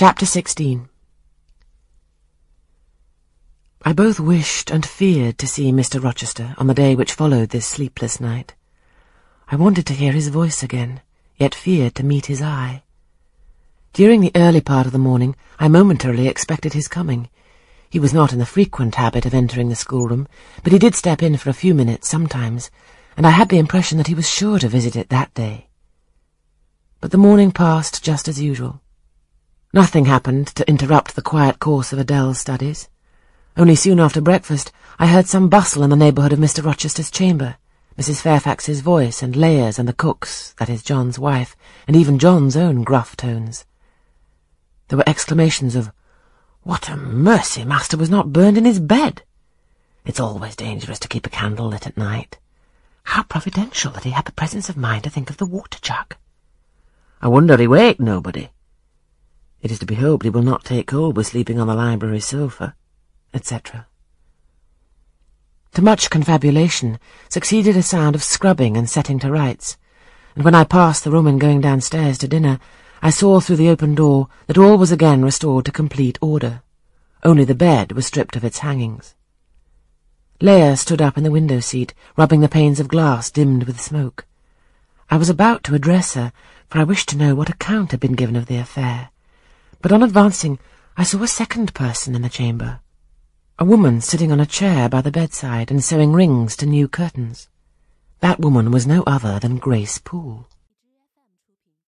Chapter 16 I both wished and feared to see Mr. Rochester on the day which followed this sleepless night. I wanted to hear his voice again, yet feared to meet his eye. During the early part of the morning, I momentarily expected his coming. He was not in the frequent habit of entering the schoolroom, but he did step in for a few minutes sometimes, and I had the impression that he was sure to visit it that day. But the morning passed just as usual. Nothing happened to interrupt the quiet course of Adele's studies. Only soon after breakfast I heard some bustle in the neighbourhood of Mr. Rochester's chamber, Mrs. Fairfax's voice and Leah's and the cook's, that is John's wife, and even John's own gruff tones. There were exclamations of, What a mercy master was not burned in his bed! It's always dangerous to keep a candle lit at night. How providential that he had the presence of mind to think of the water jug. I wonder he waked nobody. It is to be hoped he will not take cold with sleeping on the library sofa, etc. To much confabulation succeeded a sound of scrubbing and setting to rights, and when I passed the room in going downstairs to dinner, I saw through the open door that all was again restored to complete order. Only the bed was stripped of its hangings. Leah stood up in the window seat, rubbing the panes of glass dimmed with smoke. I was about to address her, for I wished to know what account had been given of the affair but on advancing I saw a second person in the chamber, a woman sitting on a chair by the bedside and sewing rings to new curtains. That woman was no other than Grace Poole.